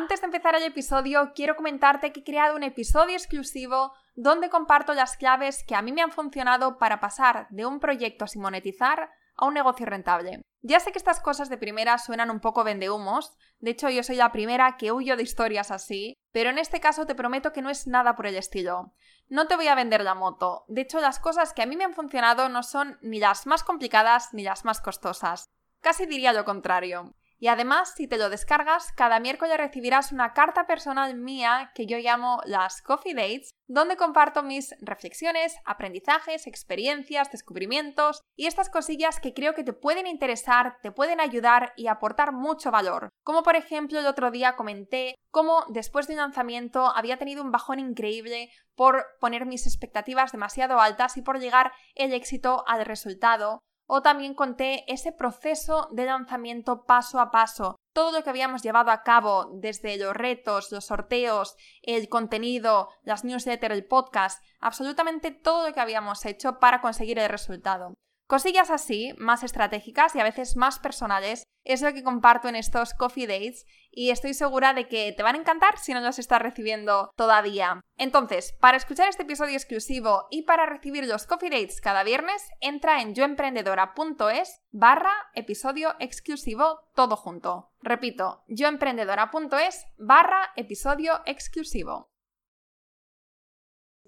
Antes de empezar el episodio, quiero comentarte que he creado un episodio exclusivo donde comparto las claves que a mí me han funcionado para pasar de un proyecto sin monetizar a un negocio rentable. Ya sé que estas cosas de primera suenan un poco vendehumos, de hecho yo soy la primera que huyo de historias así, pero en este caso te prometo que no es nada por el estilo. No te voy a vender la moto, de hecho las cosas que a mí me han funcionado no son ni las más complicadas ni las más costosas. Casi diría lo contrario. Y además, si te lo descargas, cada miércoles recibirás una carta personal mía que yo llamo las Coffee Dates, donde comparto mis reflexiones, aprendizajes, experiencias, descubrimientos y estas cosillas que creo que te pueden interesar, te pueden ayudar y aportar mucho valor. Como por ejemplo el otro día comenté cómo después de un lanzamiento había tenido un bajón increíble por poner mis expectativas demasiado altas y por llegar el éxito al resultado o también conté ese proceso de lanzamiento paso a paso, todo lo que habíamos llevado a cabo desde los retos, los sorteos, el contenido, las newsletters, el podcast, absolutamente todo lo que habíamos hecho para conseguir el resultado. Cosillas así, más estratégicas y a veces más personales, es lo que comparto en estos coffee dates y estoy segura de que te van a encantar si no los estás recibiendo todavía. Entonces, para escuchar este episodio exclusivo y para recibir los coffee dates cada viernes, entra en yoemprendedora.es barra episodio exclusivo todo junto. Repito, yoemprendedora.es barra episodio exclusivo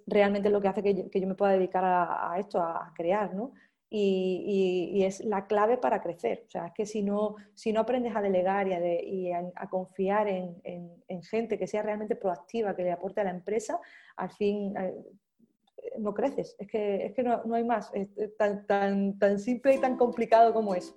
realmente lo que hace que yo, me pueda dedicar a, a, esto, a crear, ¿no? Y, es la clave para crecer. O sea, es que si no, si no aprendes a delegar y a, confiar en, gente que sea realmente proactiva, que le aporte a la empresa, al fin eh, no creces. Es que, es que no, hay más. Es tan, tan, tan simple y tan complicado como eso.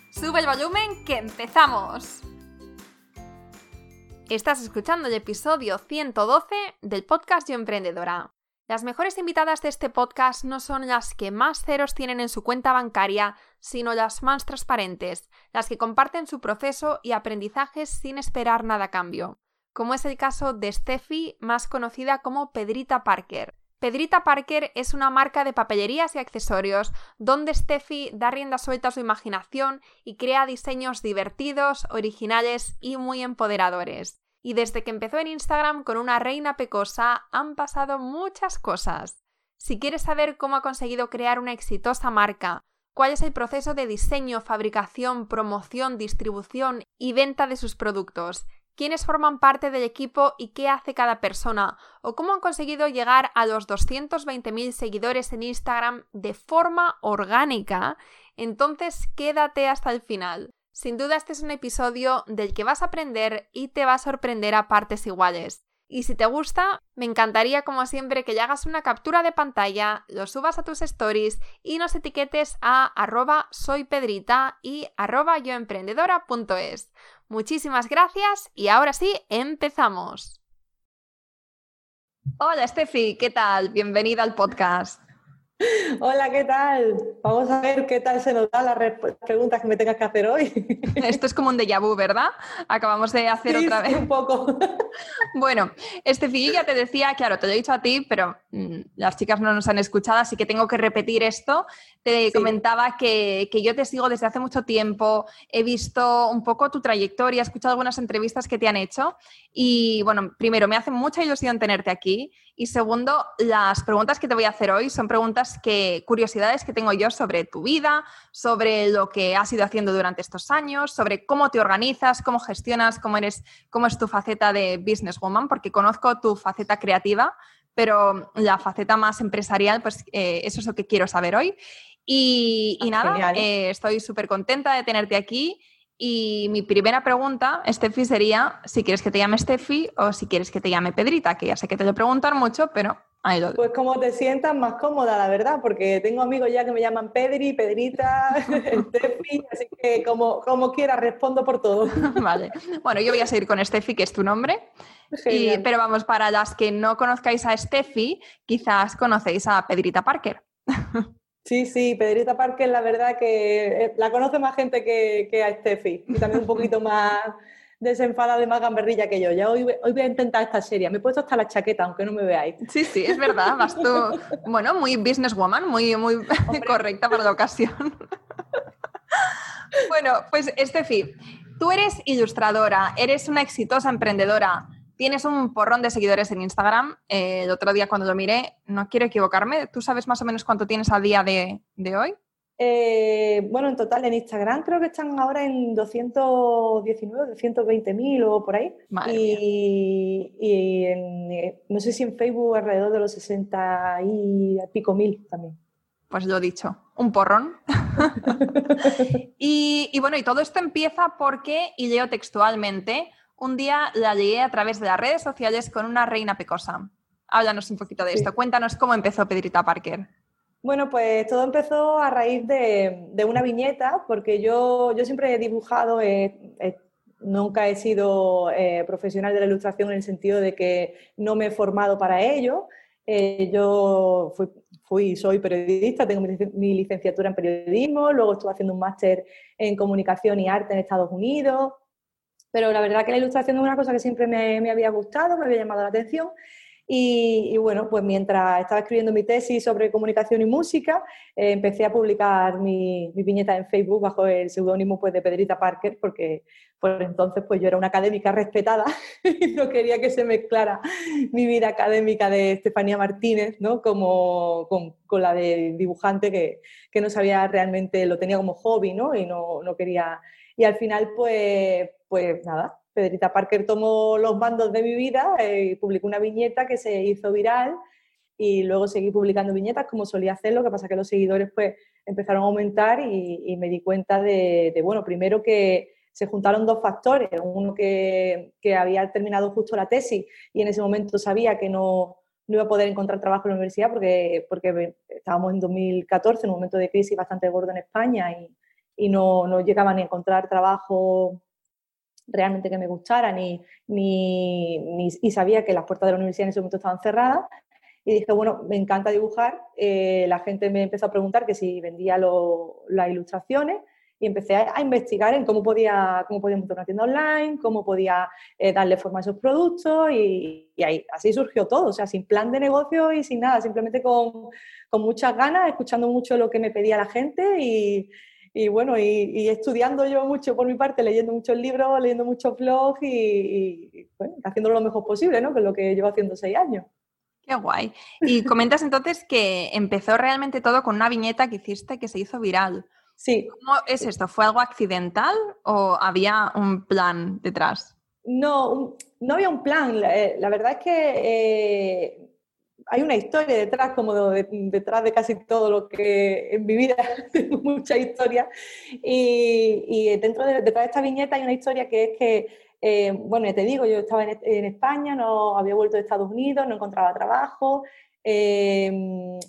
Sube el volumen que empezamos. Estás escuchando el episodio 112 del podcast Yo Emprendedora. Las mejores invitadas de este podcast no son las que más ceros tienen en su cuenta bancaria, sino las más transparentes, las que comparten su proceso y aprendizajes sin esperar nada a cambio, como es el caso de Steffi, más conocida como Pedrita Parker. Pedrita Parker es una marca de papelerías y accesorios donde Steffi da rienda suelta a su imaginación y crea diseños divertidos, originales y muy empoderadores y desde que empezó en Instagram con una reina pecosa han pasado muchas cosas. Si quieres saber cómo ha conseguido crear una exitosa marca, cuál es el proceso de diseño, fabricación, promoción, distribución y venta de sus productos, quiénes forman parte del equipo y qué hace cada persona, o cómo han conseguido llegar a los 220.000 seguidores en Instagram de forma orgánica, entonces quédate hasta el final. Sin duda este es un episodio del que vas a aprender y te va a sorprender a partes iguales. Y si te gusta, me encantaría como siempre que le hagas una captura de pantalla, lo subas a tus stories y nos etiquetes a arroba soypedrita y arroba yoemprendedora.es. Muchísimas gracias y ahora sí, empezamos. Hola Steffi, ¿qué tal? Bienvenida al podcast. Hola, ¿qué tal? Vamos a ver qué tal se nos dan las preguntas que me tengas que hacer hoy. Esto es como un déjà vu, ¿verdad? Acabamos de hacer otra vez. un poco. Bueno, Estefi, ya te decía, claro, te lo he dicho a ti, pero mm, las chicas no nos han escuchado, así que tengo que repetir esto. Te comentaba que, que, yo te sigo desde hace mucho tiempo, he visto un poco tu trayectoria, he escuchado algunas entrevistas que te han hecho y, bueno, primero, me hace mucha ilusión tenerte aquí y segundo, las preguntas que te voy a hacer hoy son preguntas que, curiosidades que tengo yo sobre tu vida, sobre lo que has ido haciendo durante estos años, sobre cómo te organizas, cómo gestionas, cómo eres, cómo es tu faceta de businesswoman, porque conozco tu faceta creativa, pero la faceta más empresarial, pues eh, eso es lo que quiero saber hoy. Y, Ah, nada, eh, estoy súper contenta de tenerte aquí. Y mi primera pregunta, Steffi, sería si quieres que te llame Steffi o si quieres que te llame Pedrita, que ya sé que te lo preguntan mucho, pero ahí lo. Pues como te sientas más cómoda, la verdad, porque tengo amigos ya que me llaman Pedri, Pedrita, Steffi, así que como, como quieras, respondo por todo. Vale. Bueno, yo voy a seguir con Steffi, que es tu nombre. Y- pero vamos, para las que no conozcáis a Steffi, quizás conocéis a Pedrita Parker. Sí, sí, Pedrita Parker, la verdad que eh, la conoce más gente que, que a Steffi y también un poquito más desenfadada y más gamberrilla que yo. Ya hoy, hoy voy a intentar esta serie. Me he puesto hasta la chaqueta, aunque no me veáis. Sí, sí, es verdad. Vas tú, bueno, muy businesswoman, muy, muy correcta para la ocasión. bueno, pues Steffi, tú eres ilustradora, eres una exitosa emprendedora, tienes un porrón de seguidores en Instagram. Eh, el otro día cuando lo miré, no quiero equivocarme, ¿tú sabes más o menos cuánto tienes a día de, de hoy? Eh, bueno, en total en Instagram creo que están ahora en 219, 220 mil o por ahí. Madre y y en, eh, no sé si en Facebook alrededor de los 60 y pico mil también. Pues lo dicho, un porrón. y, y bueno, y todo esto empieza porque, y leo textualmente, un día la llegué a través de las redes sociales con una reina pecosa. Háblanos un poquito de Sí. esto. Cuéntanos cómo empezó Pedrita Parker. Bueno, pues todo empezó a raíz de, de una viñeta, porque yo, yo siempre he dibujado, eh, eh, nunca he sido eh, profesional de la ilustración en el sentido de que no me he formado para ello. Yo fui, fui, soy periodista, tengo mi, mi licenciatura en periodismo, luego estuve haciendo un máster en comunicación y arte en Estados Unidos, pero la verdad que la ilustración es una cosa que siempre me, me había gustado, me había llamado la atención. Y, y bueno, pues mientras estaba escribiendo mi tesis sobre comunicación y música, eh, empecé a publicar mi, mi viñeta en Facebook bajo el seudónimo pues, de Pedrita Parker, porque por entonces pues, yo era una académica respetada y no quería que se mezclara mi vida académica de Estefanía Martínez ¿no? como, con, con la de dibujante que, que no sabía realmente, lo tenía como hobby ¿no? y no, no quería... Y al final, pues, pues nada, Pedrita Parker tomó los mandos de mi vida eh, y publicó una viñeta que se hizo viral y luego seguí publicando viñetas como solía hacer, lo que pasa que los seguidores pues empezaron a aumentar y, y me di cuenta de, de, bueno, primero que se juntaron dos factores, uno que, que, había terminado justo la tesis y en ese momento sabía que no, no iba a poder encontrar trabajo en la universidad porque, porque estábamos en 2014, en un momento de crisis bastante gordo en España y, y no, no llegaba ni a encontrar trabajo realmente que me gustara, ni, ni, ni, y sabía que las puertas de la universidad en ese momento estaban cerradas. Y dije, bueno, me encanta dibujar. Eh, la gente me empezó a preguntar que si vendía lo, las ilustraciones y empecé a, a, investigar en cómo podía, cómo podía montar una tienda online, cómo podía eh, darle forma a esos productos y, y, ahí, así surgió todo, o sea, sin plan de negocio y sin nada, simplemente con, con muchas ganas, escuchando mucho lo que me pedía la gente y, y bueno, y, y, estudiando yo mucho por mi parte, leyendo muchos libros, leyendo muchos blogs y, y bueno, haciéndolo lo mejor posible, ¿no? Que es lo que llevo haciendo seis años. Qué guay. Y comentas entonces que empezó realmente todo con una viñeta que hiciste que se hizo viral. Sí. ¿Cómo es esto? ¿Fue algo accidental o había un plan detrás? No, no había un plan. La, la verdad es que eh, hay una historia detrás, como de, detrás de casi todo lo que en mi vida tengo mucha historia. Y, dentro de, detrás de esta viñeta hay una historia que es que, eh, bueno, te digo, yo estaba en, en, España, no había vuelto de Estados Unidos, no encontraba trabajo, eh,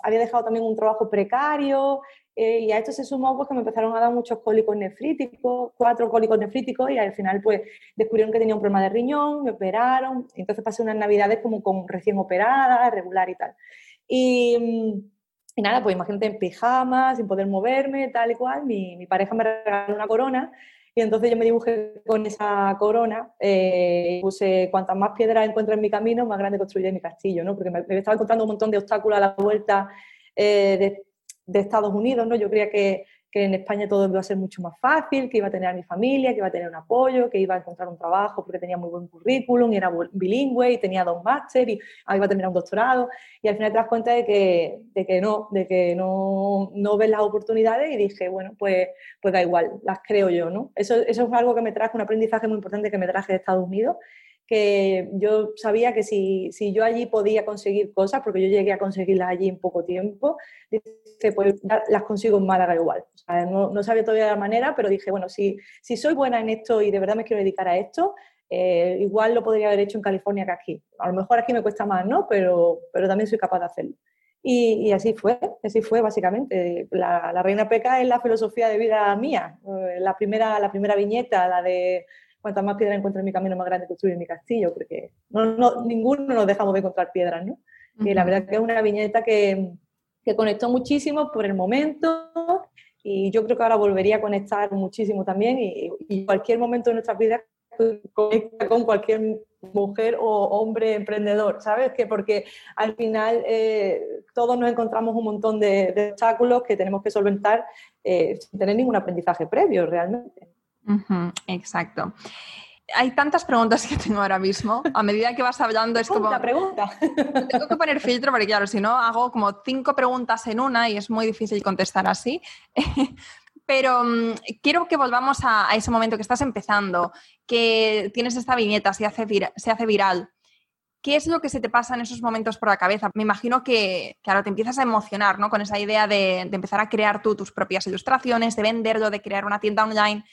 había dejado también un trabajo precario. Eh, y a esto se sumó pues, que me empezaron a dar muchos cólicos nefríticos, cuatro cólicos nefríticos, y al final pues descubrieron que tenía un problema de riñón, me operaron, entonces pasé unas navidades como con recién operada, regular y tal. Y, y nada, pues imagínate en pijama, sin poder moverme, tal y cual, mi, pareja me regaló una corona, y entonces yo me dibujé con esa corona, eh, puse cuantas más piedras encuentro en mi camino, más grande construiré mi castillo, ¿no? Porque me, me estaba encontrando un montón de obstáculos a la vuelta eh, de de Estados Unidos, ¿no? Yo creía que, que, en España todo iba a ser mucho más fácil, que iba a tener a mi familia, que iba a tener un apoyo, que iba a encontrar un trabajo porque tenía muy buen currículum y era bilingüe y tenía dos máster y ah, iba a terminar un doctorado y al final te das cuenta de que, de que no, de que no, no ves las oportunidades y dije, bueno, pues, pues da igual, las creo yo, ¿no? Eso, eso es algo que me traje, un aprendizaje muy importante que me traje de Estados Unidos que yo sabía que si, si, yo allí podía conseguir cosas, porque yo llegué a conseguirlas allí en poco tiempo, dice, pues las consigo en Málaga igual. no, no, sabía todavía la manera, pero dije, bueno, si, si soy buena en esto y de verdad me quiero dedicar a esto, eh, igual lo podría haber hecho en California que aquí. A lo mejor aquí me cuesta más, ¿no? Pero, pero también soy capaz de hacerlo. Y, así fue, así fue básicamente. La, la, Reina Peca es la filosofía de vida mía. Eh, la primera, la primera viñeta, la de cuantas más piedras encuentro en mi camino, más grande construir mi castillo, porque no, ninguno nos dejamos de encontrar piedras, ¿no? Y la verdad que es una viñeta que, que conectó muchísimo por el momento y yo creo que ahora volvería a conectar muchísimo también y, y cualquier momento de nuestra vida conecta con cualquier mujer o hombre emprendedor, ¿sabes? Que porque al final eh, todos nos encontramos un montón de, obstáculos que tenemos que solventar eh, sin tener ningún aprendizaje previo realmente. Exacto. Hay tantas preguntas que tengo ahora mismo. A medida que vas hablando es como... pregunta. Tengo que poner filtro porque claro, si no hago como cinco preguntas en una y es muy difícil contestar así. Pero mm, quiero que volvamos a, ese momento que estás empezando, que tienes esta viñeta, se hace, se hace viral. ¿Qué es lo que se te pasa en esos momentos por la cabeza? Me imagino que, claro, te empiezas a emocionar, ¿no? Con esa idea de, empezar a crear tú tus propias ilustraciones, de venderlo, de crear una tienda online.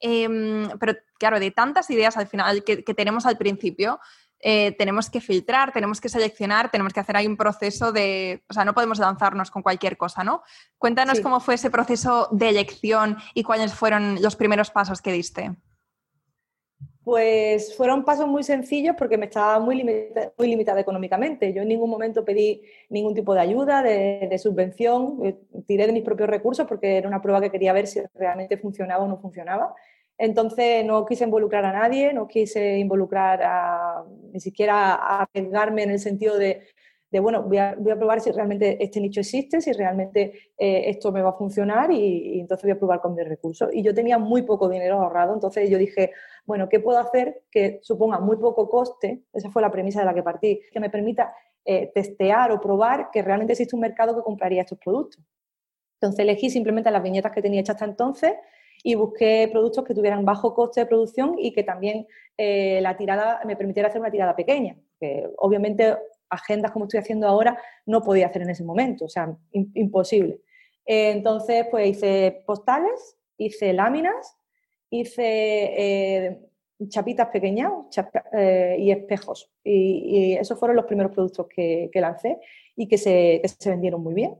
Em, pero, claro, de tantas ideas al final que tenemos al principio, eh, tenemos que filtrar, tenemos que seleccionar, tenemos que hacer ahí un proceso de, o sea, no podemos lanzarnos con cualquier cosa, ¿no? Cuéntanos cómo fue ese proceso de elección y cuáles fueron los primeros pasos que diste. Pues fueron pasos muy sencillos porque me estaba muy, limitada económicamente. Yo en ningún momento pedí ningún tipo de ayuda, de, de, subvención, eh, tiré de mis propios recursos porque era una prueba que quería ver si realmente funcionaba o no funcionaba. Entonces no quise involucrar a nadie, no quise involucrar a, ni siquiera a pegarme en el sentido de, bueno, voy a, probar si realmente este nicho existe, si realmente eh, esto me va a funcionar y, entonces voy a probar con mis recursos. Y yo tenía muy poco dinero ahorrado, entonces yo dije, bueno, ¿qué puedo hacer que suponga muy poco coste? Esa fue la premisa de la que partí, que me permita eh, testear o probar que realmente existe un mercado que compraría estos productos. Entonces elegí simplemente las viñetas que tenía hechas hasta entonces y busqué productos que tuvieran bajo coste de producción y que también eh, la tirada me permitiera hacer una tirada pequeña. Que obviamente agendas como estoy haciendo ahora no podía hacer en ese momento, o sea, imposible. Eh, entonces, pues hice postales, hice láminas, hice eh, chapitas pequeñas y espejos. Y, esos fueron los primeros productos que, lancé y que se vendieron muy bien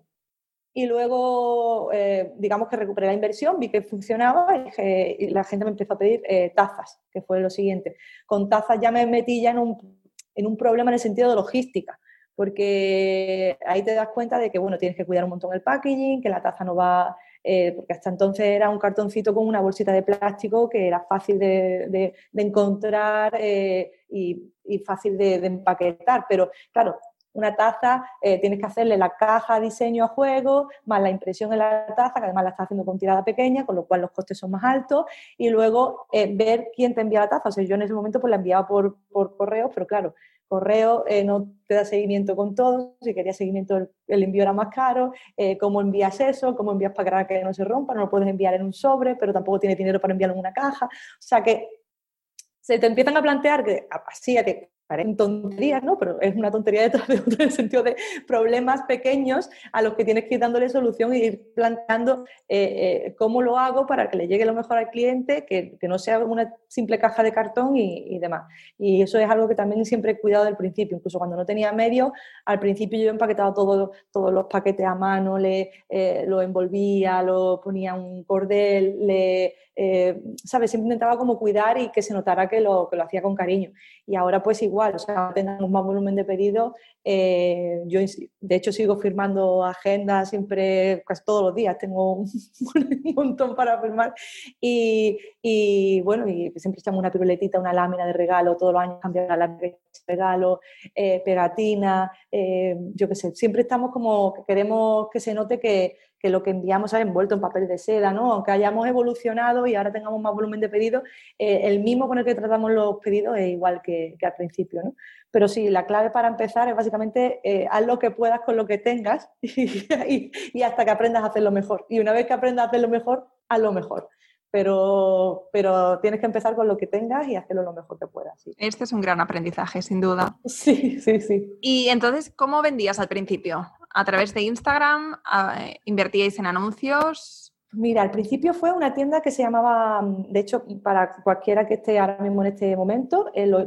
y luego, eh, digamos que recuperé la inversión, vi que funcionaba y, la gente me empezó a pedir eh, tazas, que fue lo siguiente. Con tazas ya me metí ya en un, en un problema en el sentido de logística, porque ahí te das cuenta de que, bueno, tienes que cuidar un montón el packaging, que la taza no va, eh, porque hasta entonces era un cartoncito con una bolsita de plástico que era fácil de, de, encontrar y, y, fácil de, empaquetar, pero claro, una taza, eh, tienes que hacerle la caja diseño a juego, más la impresión en la taza, que además la estás haciendo con tirada pequeña, con lo cual los costes son más altos, y luego eh, ver quién te envía la taza. O sea, yo en ese momento pues la enviaba por, por correo, pero claro, correo eh, no te da seguimiento con todo, si querías seguimiento el, envío era más caro, cómo envías eso, cómo envías para que no se rompa, no lo puedes enviar en un sobre, pero tampoco tienes dinero para enviarlo en una caja, o sea que se te empiezan a plantear que así, que parecen tonterías, ¿no? Pero es una tontería detrás de otro en el sentido de problemas pequeños a los que tienes que ir dándole solución e ir planteando eh, eh, cómo lo hago para que le llegue lo mejor al cliente, que, que no sea una simple caja de cartón y, demás. Y eso es algo que también siempre he cuidado del principio, incluso cuando no tenía medio, al principio yo empaquetaba todo, todos los paquetes a mano, le, eh, lo envolvía, lo ponía un cordel, le, ¿sabes? Siempre intentaba como cuidar y que se notara que lo, que lo hacía con cariño. Y ahora pues igual o sea, tengamos más volumen de pedidos. Eh, yo, de hecho, sigo firmando agendas siempre, casi todos los días, tengo un, montón para firmar. Y, bueno, y siempre echamos una piruletita, una lámina de regalo, todos los años cambiamos la lámina de regalo, eh, pegatina, eh, yo qué sé, siempre estamos como, queremos que se note que, que lo que enviamos ha envuelto en papel de seda, ¿no? Aunque hayamos evolucionado y ahora tengamos más volumen de pedidos, eh, el mismo con el que tratamos los pedidos es igual que, al principio, ¿no? Pero sí, la clave para empezar es básicamente eh, haz lo que puedas con lo que tengas y, hasta que aprendas a hacerlo mejor. Y una vez que aprendas a hacerlo mejor, haz lo mejor. pero, pero tienes que empezar con lo que tengas y hacerlo lo mejor que puedas. Este es un gran aprendizaje, sin duda. Sí, sí, sí. Y entonces, ¿cómo vendías al principio? ¿A través de Instagram? ¿Invertíais en anuncios? Mira, al principio fue una tienda que se llamaba, mm, de hecho, para cualquiera que esté ahora mismo en este momento, eh, lo,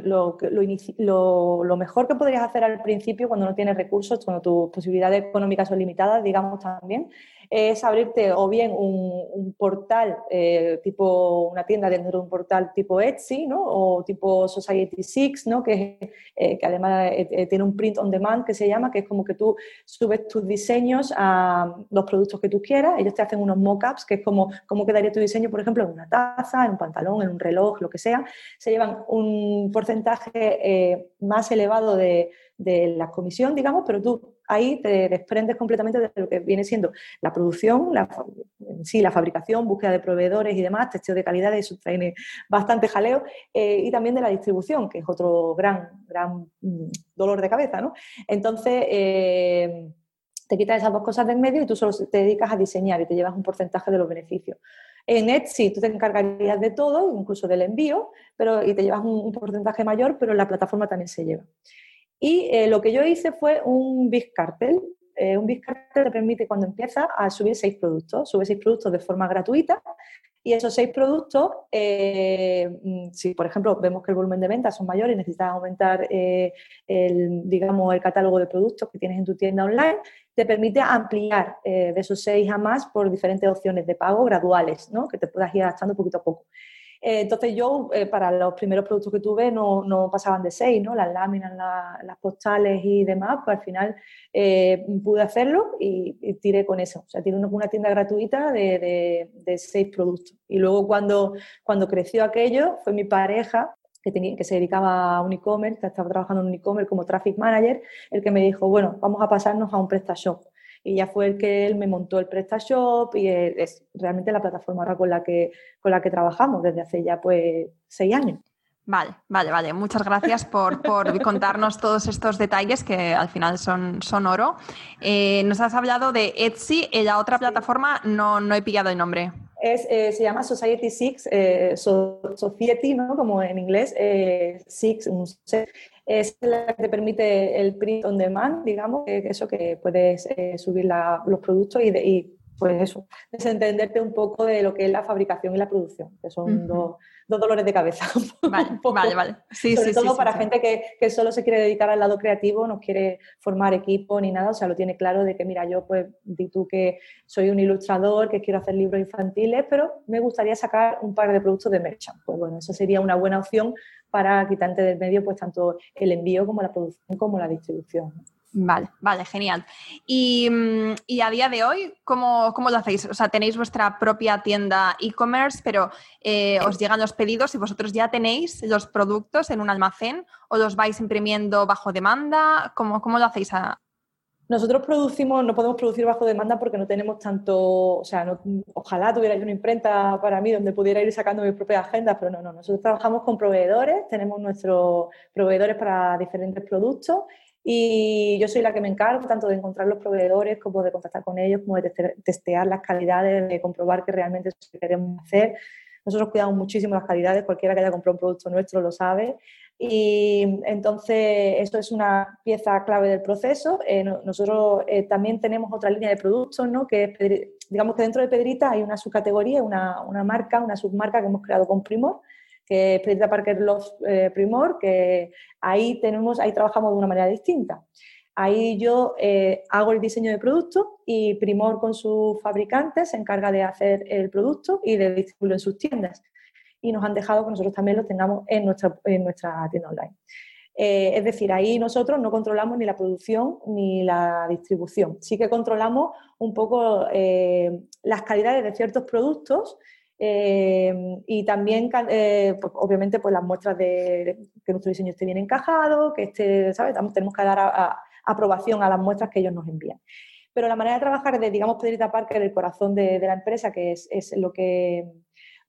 lo, mejor que podrías hacer al principio cuando no tienes recursos, cuando tus posibilidades económicas son limitadas, digamos también, es abrirte o bien un, portal eh, tipo una tienda dentro de un portal tipo Etsy, ¿no? O tipo Society Six, ¿no? Que, eh, que además eh, tiene un print on demand que se llama, que es como que tú subes tus diseños a los productos que tú quieras, ellos te hacen unos mock-ups, que es como cómo quedaría tu diseño, por ejemplo, en una taza, en un pantalón, en un reloj, lo que sea. Se llevan un porcentaje más elevado de, de la comisión, digamos, pero tú ahí te desprendes completamente de lo que viene siendo la producción, la, sí, la fabricación, búsqueda de proveedores y demás, testeo de calidad, eso trae bastante jaleo, eh, y también de la distribución, que es otro gran, gran mm, dolor de cabeza, ¿no? Entonces, eh, te quitas esas dos cosas del medio y tú solo te dedicas a diseñar y te llevas un porcentaje de los beneficios. En Etsy tú te encargarías de todo, incluso del envío, pero, y te llevas un, porcentaje mayor, pero la plataforma también se lleva. Y eh, lo que yo hice fue un Big Cartel. Eh, un Big Cartel te permite cuando empiezas a subir seis productos. Sube seis productos de forma gratuita y esos seis productos, eh, mm, si por ejemplo vemos que el volumen de ventas son mayores y necesitas aumentar el, digamos, el catálogo de productos que tienes en tu tienda online, te permite ampliar de esos seis a más por diferentes opciones de pago graduales, ¿no? que te puedas ir adaptando poquito a poco. Eh, entonces yo, eh, para los primeros productos que tuve, no, no pasaban de seis, ¿no? Las láminas, las postales y demás, pues al final eh, pude hacerlo y, tiré con eso. O sea, tiene una, tienda gratuita de, seis productos. Y luego cuando, cuando creció aquello, fue mi pareja que, tenía, que se dedicaba a un e-commerce, estaba trabajando en un e-commerce como traffic manager, el que me dijo, bueno, vamos a pasarnos a un PrestaShop y ya fue el que él me montó el PrestaShop y es realmente la plataforma ahora con la que, con la que trabajamos desde hace ya pues seis años. Vale, vale, vale. Muchas gracias por, por contarnos todos estos detalles que al final son, son oro. Eh, nos has hablado de Etsy, y la otra plataforma no, no he pillado el nombre. Es, eh, se llama Society Six, eh, Society, ¿no? como en inglés, Six, un es la que te permite el print on demand, digamos, que eso que puedes eh, subir los productos y, y, pues eso, desentenderte un poco de lo que es la fabricación y la producción, que son dos, dolores de cabeza. Vale, vale, vale. Sí, Sobre todo para gente que, que, solo se quiere dedicar al lado creativo, no quiere formar equipo ni nada, o sea, lo tiene claro de que, mira, yo pues di tú que soy un ilustrador, que quiero hacer libros infantiles, pero me gustaría sacar un par de productos de merchant. Pues bueno, eso sería una buena opción para quitarte del medio pues tanto el envío como la producción como la distribución. Vale, vale, genial. Y, mm, a día de hoy, ¿cómo, ¿cómo, lo hacéis? O sea, tenéis vuestra propia tienda e-commerce, pero eh, os llegan los pedidos y vosotros ya tenéis los productos en un almacén o los vais imprimiendo bajo demanda. ¿Cómo, cómo lo hacéis a, nosotros producimos, no podemos producir bajo demanda porque no tenemos tanto, o sea, ojalá tuviera una imprenta para mí donde pudiera ir sacando mis propias agendas, pero no, no, nosotros trabajamos con proveedores, tenemos nuestros proveedores para diferentes productos y yo soy la que me encargo tanto de encontrar los proveedores como de contactar con ellos, como de testear las calidades, de comprobar que realmente es lo que queremos hacer. Nosotros cuidamos muchísimo las calidades, cualquiera que haya comprado un producto nuestro lo sabe. Y entonces, eso es una pieza clave del proceso. Eh, nosotros eh, también tenemos otra línea de productos, ¿no? que digamos que dentro de Pedrita hay una subcategoría, una, una, marca, una submarca que hemos creado con Primor, que es Parker Love eh, Primor, que ahí, tenemos, ahí trabajamos de una manera distinta. Ahí yo hago el diseño de producto y Primor con sus fabricantes se encarga de hacer el producto y de distribuirlo en sus tiendas y nos han dejado que nosotros también lo tengamos en nuestra, en nuestra tienda online. Eh, es decir, ahí nosotros no controlamos ni la producción ni la distribución. Sí que controlamos un poco eh, las calidades de ciertos productos eh, y también, pues, obviamente, pues las muestras de que nuestro diseño esté bien encajado, que esté, ¿sabes? Tenemos que dar aprobación a las muestras que ellos nos envían. Pero la manera de trabajar de, digamos, Pedrita Parker, el corazón de, la empresa, que es, es lo que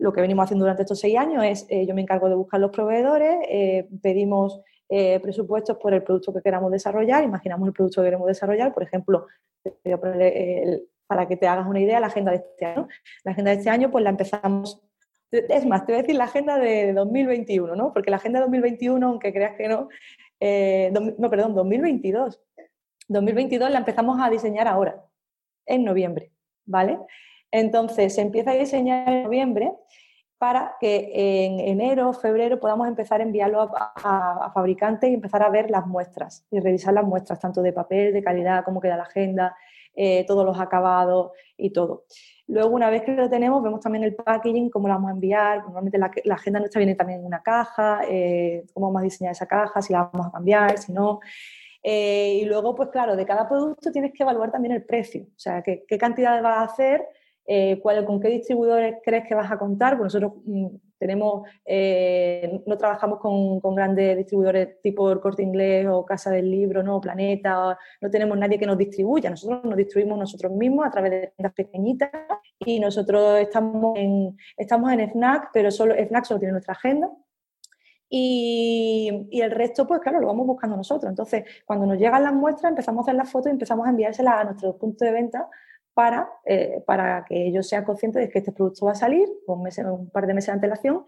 lo que venimos haciendo durante estos seis años es, eh, yo me encargo de buscar los proveedores, eh, pedimos eh, presupuestos por el producto que queramos desarrollar, imaginamos el producto que queremos desarrollar, por ejemplo, para que te hagas una idea, la agenda de este año. La agenda de este año pues la empezamos Es más, te voy a decir la agenda de 2021, ¿no? Porque la agenda de 2021, aunque creas que no, eh, no, perdón, 2022. 2022 la empezamos a diseñar ahora, en noviembre, ¿vale? Entonces, se empieza a diseñar en noviembre para que en enero, febrero podamos empezar a enviarlo a, fabricantes y empezar a ver las muestras y revisar las muestras, tanto de papel, de calidad, cómo queda la agenda, eh, todos los acabados y todo. Luego, una vez que lo tenemos, vemos también el packaging, cómo lo vamos a enviar. Normalmente la, agenda nuestra viene también en una caja, eh, cómo vamos a diseñar esa caja, si la vamos a cambiar, si no. Eh, y luego, pues claro, de cada producto tienes que evaluar también el precio, o sea, qué, qué cantidad vas a hacer eh, con qué distribuidores crees que vas a contar. Pues nosotros mm, tenemos, eh, no trabajamos con, grandes distribuidores tipo el Corte Inglés o Casa del Libro, no Planeta, no tenemos nadie que nos distribuya. Nosotros nos distribuimos nosotros mismos a través de tiendas pequeñitas y nosotros estamos en, estamos en FNAC, pero solo, FNAC solo tiene nuestra agenda. Y, y, el resto, pues claro, lo vamos buscando nosotros. Entonces, cuando nos llegan las muestras, empezamos a hacer las fotos y empezamos a enviárselas a nuestros puntos de venta para, eh, para que ellos sean conscientes de que este producto va a salir con un par de meses de antelación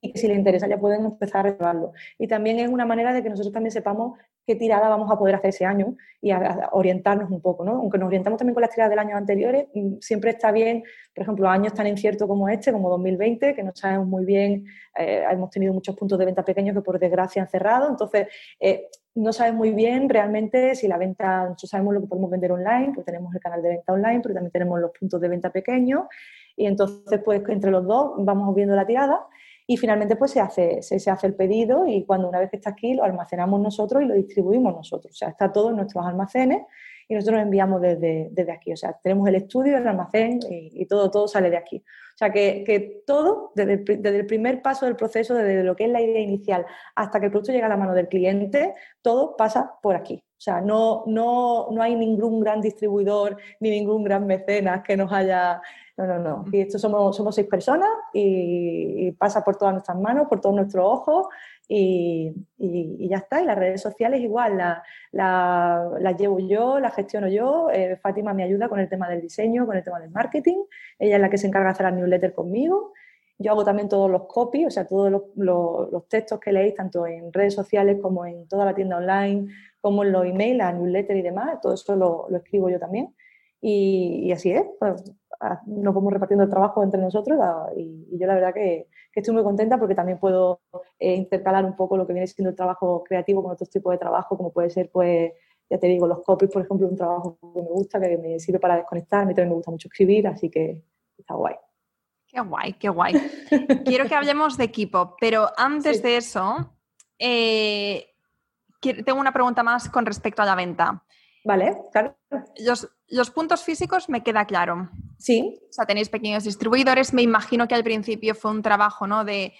y que si les interesa ya pueden empezar a reservarlo. Y también es una manera de que nosotros también sepamos qué tirada vamos a poder hacer ese año y orientarnos un poco, ¿no? Aunque nos orientamos también con las tiradas del año anteriores, mm, siempre está bien, por ejemplo, años tan inciertos como este, como 2020, que no sabemos muy bien, eh, hemos tenido muchos puntos de venta pequeños que por desgracia han cerrado, entonces eh, no sabes muy bien realmente si la venta, nosotros sabemos lo que podemos vender online, porque tenemos el canal de venta online, pero también tenemos los puntos de venta pequeños. Y entonces pues entre los dos vamos viendo la tirada y finalmente pues se hace, se, hace el pedido y cuando una vez que está aquí lo almacenamos nosotros y lo distribuimos nosotros, o sea, está todo en nuestros almacenes y nosotros enviamos desde, desde aquí, o sea, tenemos el estudio, el almacén y, y todo, todo sale de aquí. O sea, que, que todo, desde el, desde el, primer paso del proceso, desde lo que es la idea inicial hasta que el producto llega a la mano del cliente, todo pasa por aquí. O sea, no, no, no hay ningún gran distribuidor ni ningún gran mecenas que nos haya... No, no, no. Y esto somos, somos seis personas y, y pasa por todas nuestras manos, por todos nuestros ojos y, ya está. Y las redes sociales igual, las la, llevo yo, las gestiono yo. Eh, Fátima me ayuda con el tema del diseño, con el tema del marketing. Ella es la que se encarga de hacer las newsletters conmigo. Yo hago también todos los copies, o sea, todos los, textos que leéis, tanto en redes sociales como en toda la tienda online, como en los emails, las newsletters y demás. Todo eso lo, escribo yo también. Y, así es, pues, nos vamos repartiendo el trabajo entre nosotros y yo la verdad que, que estoy muy contenta porque también puedo eh, intercalar un poco lo que viene siendo el trabajo creativo con otros tipos de trabajo, como puede ser, pues, ya te digo, los copies, por ejemplo, un trabajo que me gusta, que me sirve para desconectar, a mí también me gusta mucho escribir, así que está guay. Qué guay, qué guay. Quiero que hablemos de equipo, pero antes de eso, eh, tengo una pregunta más con respecto a la venta. Vale, claro. Los, los puntos físicos me queda claro. Sí. O sea, tenéis pequeños distribuidores. Me imagino que al principio fue un trabajo, ¿no? De,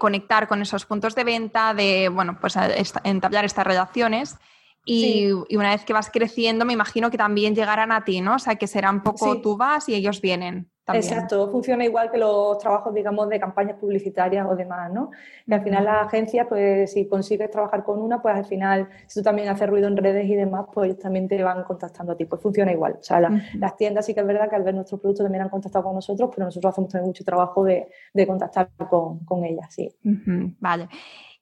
conectar con esos puntos de venta, de, bueno, pues entablar estas relaciones. Y, una vez que vas creciendo, me imagino que también llegarán a ti, ¿no? O sea, que será un poco tú vas y ellos vienen. Exacto, funciona igual que los trabajos, digamos, de campañas publicitarias o demás, ¿no? Y al final las agencias, pues si consigues trabajar con una, pues al final, si tú también haces ruido en redes y demás, pues ellos también te van contactando a ti, pues funciona igual. O sea, las tiendas sí que es verdad que al ver nuestros productos también han contactado con nosotros, pero nosotros hacemos también mucho trabajo de, contactar con, con ellas, sí. Vale.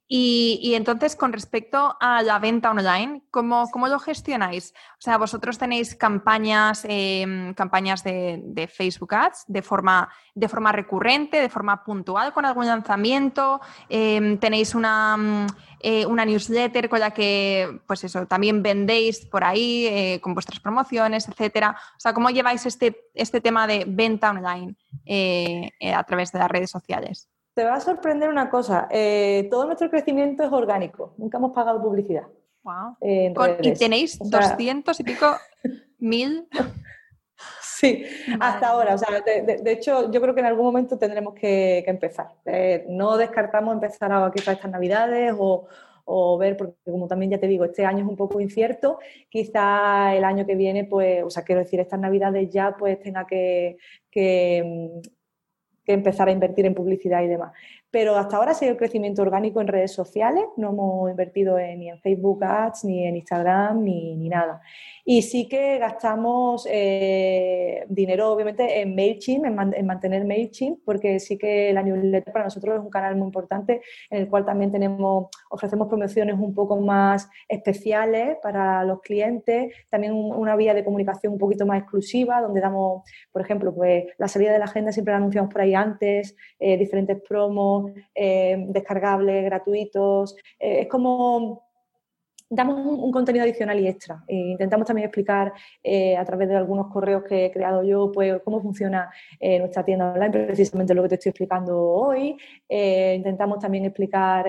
Y, entonces, con respecto a la venta online, ¿cómo, cómo lo gestionáis? O sea, vosotros tenéis campañas, em, campañas de, Facebook Ads de forma, de forma recurrente, de forma puntual, con algún lanzamiento, em, tenéis una, mm, eh, una newsletter con la que, pues eso, también vendéis por ahí eh, con vuestras promociones, etcétera. O sea, ¿cómo lleváis este, este tema de venta online eh, a través de las redes sociales? Te va a sorprender una cosa, eh, todo nuestro crecimiento es orgánico, nunca hemos pagado publicidad. Wow. ¿Y tenéis 200 y pico mil? Sí, hasta ahora. O sea, de, hecho, yo creo que en algún momento tendremos que, empezar. Eh, no descartamos empezar a quizás estas navidades o, o, ver, porque como también ya te digo, este año es un poco incierto, quizá el año que viene, pues, o sea, quiero decir, estas navidades ya pues tenga que, que que empezar a invertir en publicidad y demás. Pero hasta ahora ha sido el crecimiento orgánico en redes sociales, no hemos invertido ni en Facebook Ads, ni en Instagram, ni, ni nada. Y sí que gastamos eh, dinero, obviamente, en MailChimp, en, mantener MailChimp, porque sí que la newsletter para nosotros es un canal muy importante en el cual también tenemos, ofrecemos promociones un poco más especiales para los clientes, también una vía de comunicación un poquito más exclusiva, donde damos, por ejemplo, pues la salida de la agenda siempre la anunciamos por ahí antes, eh, diferentes promos, eh, descargables, gratuitos. es como damos un, contenido adicional y extra. E intentamos también explicar eh, a través de algunos correos que he creado yo, pues cómo funciona eh, nuestra tienda online, precisamente lo que te estoy explicando hoy. Eh, intentamos también explicar,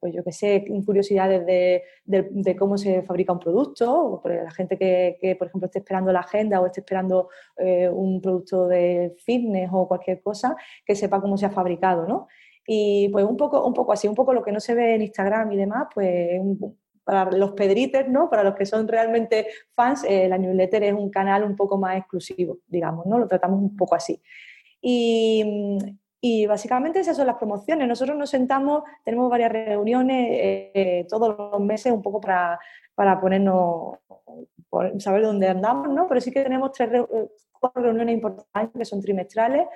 pues yo qué sé, curiosidades de, cómo se fabrica un producto, la gente que, por ejemplo, esté esperando la agenda o esté esperando un producto de fitness o cualquier cosa, que sepa cómo se ha fabricado, ¿no? Y pues un poco, un poco así, un poco lo que no se ve en Instagram y demás, pues para los pedrites, ¿no? Para los que son realmente fans, eh, la newsletter es un canal un poco más exclusivo, digamos, ¿no? Lo tratamos un poco así. Y, y básicamente esas son las promociones. Nosotros nos sentamos, tenemos varias reuniones eh, todos los meses un poco para, para ponernos, saber dónde andamos, ¿no? Pero sí que tenemos tres, cuatro reuniones importantes que son trimestrales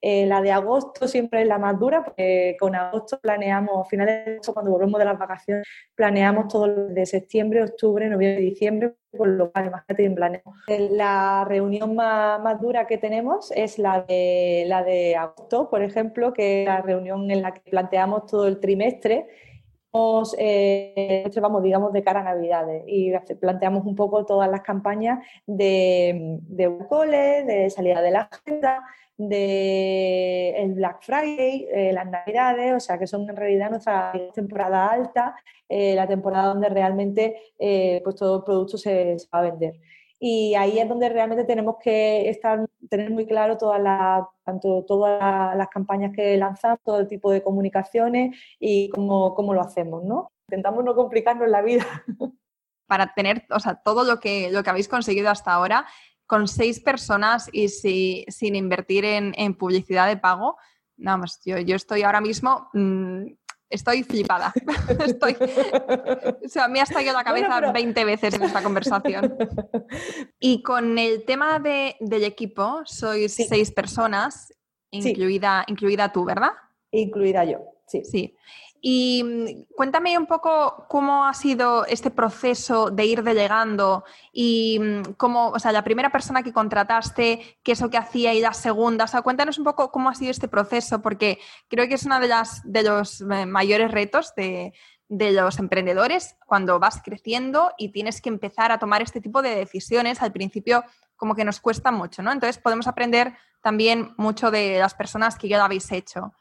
eh, la de agosto siempre es la más dura, porque con agosto planeamos, finales de agosto, cuando volvemos de las vacaciones, planeamos todo de septiembre, octubre, noviembre diciembre, con lo cual imagínate bien planeamos. La reunión más, más, dura que tenemos es la de, la de agosto, por ejemplo, que es la reunión en la que planteamos todo el trimestre eh, vamos, digamos, de cara a Navidades y planteamos un poco todas las campañas de, de cole, de salida de la agenda, de el Black Friday, eh, las Navidades, o sea que son en realidad nuestra temporada alta, eh, la temporada donde realmente eh, pues todo el producto se, va a vender. Y ahí es donde realmente tenemos que estar, tener muy claro todas las, tanto todas las campañas que lanzamos, todo el tipo de comunicaciones y cómo, cómo lo hacemos, ¿no? Intentamos no complicarnos la vida. Para tener, o sea, todo lo que, lo que habéis conseguido hasta ahora, con seis personas y sin invertir en, publicidad de pago, nada más, yo, yo estoy ahora mismo, mm, estoy flipada. estoy, o sea, me ha estallado la cabeza 20 veces en esta conversación. Y con el tema de, del equipo, sois seis personas, incluida, incluida tú, ¿verdad? Incluida yo, sí. Sí. Y mm, cuéntame un poco cómo ha sido este proceso de ir delegando y mm, cómo, o sea, la primera persona que contrataste, qué es lo que hacía y la segunda, o sea, cuéntanos un poco cómo ha sido este proceso, porque creo que es uno de, las, de los eh, mayores retos de, de los emprendedores cuando vas creciendo y tienes que empezar a tomar este tipo de decisiones. Al principio como que nos cuesta mucho, ¿no? Entonces podemos aprender también mucho de las personas que ya lo habéis hecho.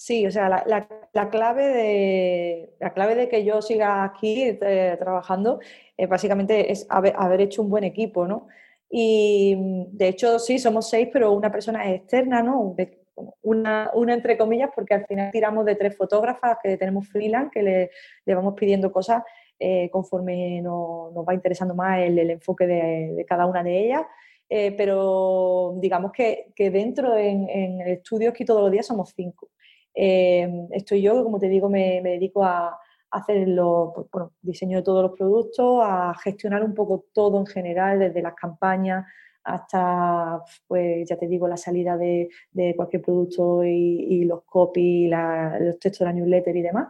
Sí, o sea, la, clave, de, la clave de que yo siga aquí eh, trabajando eh, básicamente es haber, hecho un buen equipo, ¿no? Y mm, de hecho, sí, somos seis, pero una persona externa, ¿no? Una, entre comillas, porque al final tiramos de tres fotógrafas que tenemos freelance, que le, le vamos pidiendo cosas eh, conforme nos, va interesando más el, enfoque de, cada una de ellas. pero digamos que, que dentro en, en, el estudio aquí todos los días somos cinco. Eh, estoy yo, que como te digo, me, dedico a, hacer los, pues, bueno, diseño de todos los productos, a gestionar un poco todo en general, desde las campañas hasta, pues ya te digo, la salida de, cualquier producto y, los copy, los textos de la newsletter y demás.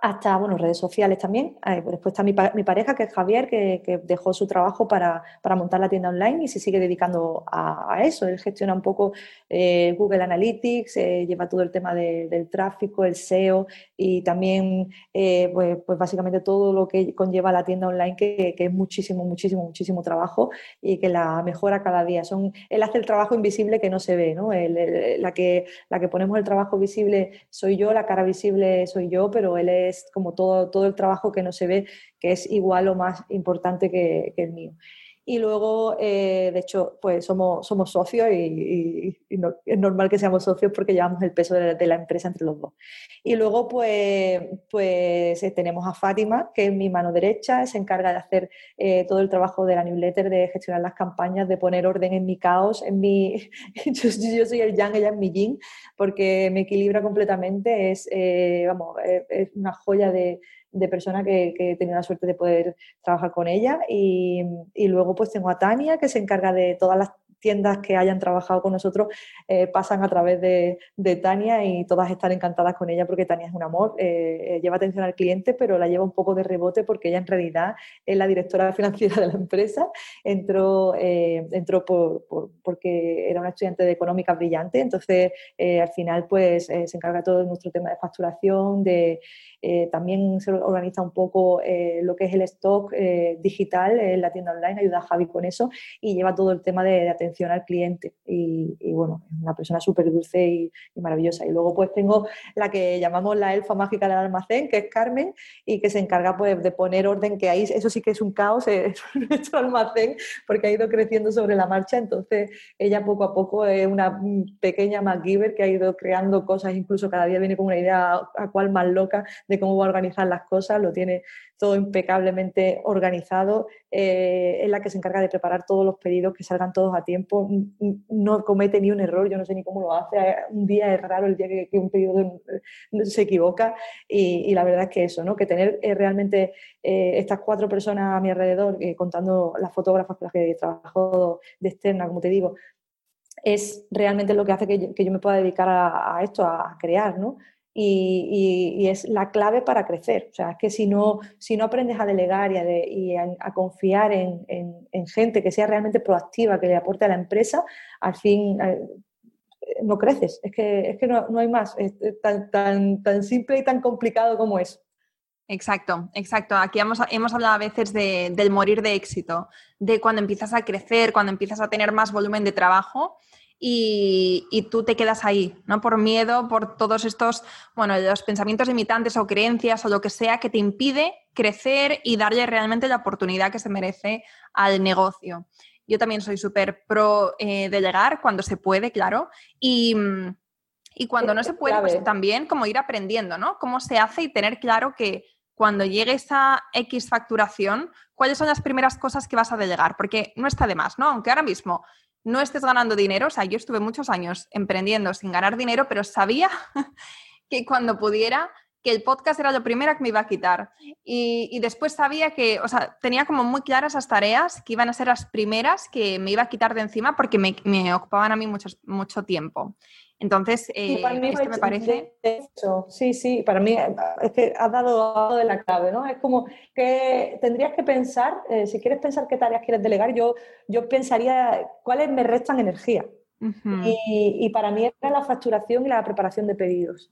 Hasta bueno, redes sociales también. Eh, pues después está mi, mi, pareja, que es Javier, que, dejó su trabajo para, montar la tienda online y se sigue dedicando a, eso. Él gestiona un poco eh, Google Analytics, eh, lleva todo el tema del tráfico, el SEO y también, pues, pues, básicamente todo lo que conlleva la tienda online, que, es muchísimo, muchísimo, muchísimo trabajo y que la mejora cada día. Son, él hace el trabajo invisible que no se ve, ¿no? la, que, la que ponemos el trabajo visible soy yo, la cara visible soy yo, pero él es es como todo, todo el trabajo que no se ve, que es igual o más importante que, el mío. Y luego, eh, de hecho, pues somos, somos socios y, es normal que seamos socios porque llevamos el peso de, la empresa entre los dos. Y luego, pues, pues eh, tenemos a Fátima, que es mi mano derecha, se encarga de hacer eh, todo el trabajo de la newsletter, de gestionar las campañas, de poner orden en mi caos, en mi... yo, soy el yang, ella es mi yin, porque me equilibra completamente, es, vamos, es una joya de de persona que, que, he tenido la suerte de poder trabajar con ella. Y, y, luego pues tengo a Tania, que se encarga de todas las tiendas que hayan trabajado con nosotros eh, pasan a través de, Tania y todas están encantadas con ella porque Tania es un amor, eh, eh, lleva atención al cliente, pero la lleva un poco de rebote porque ella en realidad es la directora financiera de la empresa, entró, entró por, porque era una estudiante de económica brillante, entonces al final pues se encarga todo de nuestro tema de facturación, de, también se organiza un poco lo que es el stock digital en la tienda online, ayuda a Javi con eso y lleva todo el tema de, de atención al cliente. Y, bueno, es una persona súper dulce y, maravillosa. Y luego pues tengo la que llamamos la elfa mágica del almacén, que es Carmen, y que se encarga pues de poner orden, que ahí eso sí que es un caos, es nuestro almacén, porque ha ido creciendo sobre la marcha. Entonces ella poco a poco es una pequeña MacGyver que ha ido creando cosas, incluso cada día viene con una idea a cual más loca de cómo va a organizar las cosas, lo tiene todo impecablemente organizado, eh, es la que se encarga de preparar todos los pedidos, que salgan todos a tiempo, no comete ni un error, yo no sé ni cómo lo hace, un día es raro el día que, un pedido se equivoca y, la verdad es que eso, ¿no? que tener eh, realmente eh, estas cuatro personas a mi alrededor, contando las fotógrafas con las que trabajo de externa, como te digo, es realmente lo que hace que yo, me pueda dedicar a, a esto, a crear, ¿no? Y, es la clave para crecer. O sea, es que si no, si no aprendes a delegar y a, confiar en, gente que sea realmente proactiva, que le aporte a la empresa, al fin eh, no creces. Es que, es que no, hay más. Es tan, tan, tan simple y tan complicado como es. Exacto, exacto. Aquí hemos, hemos hablado a veces del morir de éxito, de cuando empiezas a crecer, cuando empiezas a tener más volumen de trabajo y, tú te quedas ahí, ¿no? Por miedo, por todos estos, bueno, los pensamientos limitantes o creencias o lo que sea que te impide crecer y darle realmente la oportunidad que se merece al negocio. Yo también soy súper pro eh, delegar cuando se puede, claro, y, y cuando no se puede, pues también como ir aprendiendo, ¿no? Cómo se hace y tener claro que cuando llegue esa X facturación, cuáles son las primeras cosas que vas a delegar, porque no está de más, ¿no? Aunque ahora mismo no estés ganando dinero. O sea, yo estuve muchos años emprendiendo sin ganar dinero, pero sabía que cuando pudiera, que el podcast era lo primero que me iba a quitar. Y, después sabía que, o sea, tenía como muy claras esas tareas que iban a ser las primeras que me iba a quitar de encima porque me, me ocupaban a mí mucho, mucho tiempo. Entonces, eh, esto me parece... sí, sí, para mí eh, es que has dado de la clave, ¿no? Es como que tendrías que pensar, eh, si quieres pensar qué tareas quieres delegar, yo, yo pensaría cuáles me restan energía y, para mí era la facturación y la preparación de pedidos.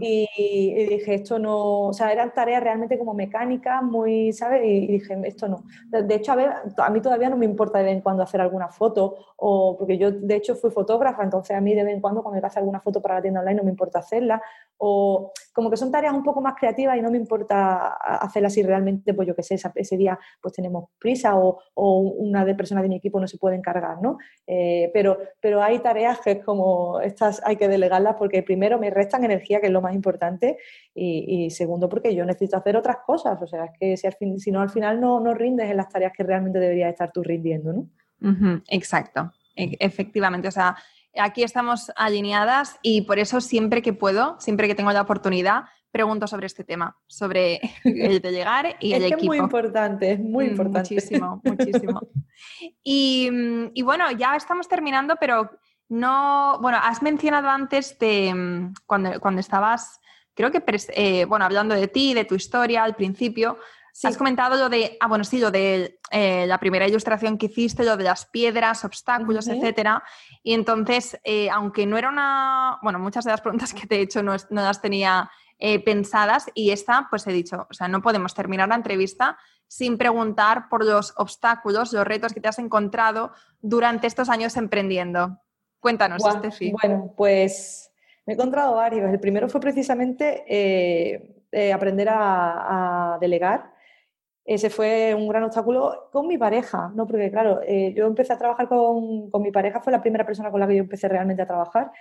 y, dije, esto no, o sea, eran tareas realmente como mecánicas, muy, ¿sabes? Y, dije, esto no. De hecho, a, ver, a mí todavía no me importa de vez en cuando hacer alguna foto, o porque yo de hecho fui fotógrafa, entonces a mí de vez en cuando cuando que hacer alguna foto para la tienda online no me importa hacerla, o como que son tareas un poco más creativas y no me importa hacerlas si realmente, pues yo qué sé, ese día pues tenemos prisa o, una de personas de mi equipo no se puede encargar, ¿no? Eh, pero, pero hay tareas que es como, estas hay que delegarlas porque primero me restan energía, que es lo más importante, y, segundo porque yo necesito hacer otras cosas. O sea, es que si, al fin, si no al final no, no rindes en las tareas que realmente deberías estar tú rindiendo, ¿no? exacto, e, efectivamente. O sea, aquí estamos alineadas y por eso siempre que puedo, siempre que tengo la oportunidad, pregunto sobre este tema, sobre el de llegar y el equipo. Es muy importante, es muy mm, importante. Muchísimo, muchísimo. Y, bueno, ya estamos terminando, pero no, bueno, has mencionado antes de mm, cuando, cuando estabas, creo que, eh, bueno, hablando de ti, de tu historia al principio, Has comentado lo de, ah, bueno, sí, lo de eh, la primera ilustración que hiciste, lo de las piedras, obstáculos, etcétera. Y entonces, eh, aunque no era una, bueno, muchas de las preguntas que te he hecho no, no las tenía eh, pensadas y esta, pues he dicho, o sea, no podemos terminar la entrevista sin preguntar por los obstáculos, los retos que te has encontrado durante estos años emprendiendo. Cuéntanos, Estefi. Bueno, pues me he encontrado varios. El primero fue precisamente aprender a, delegar. Ese fue un gran obstáculo con mi pareja, ¿no? Porque claro, eh, yo empecé a trabajar con, con, mi pareja, fue la primera persona con la que yo empecé realmente a trabajar.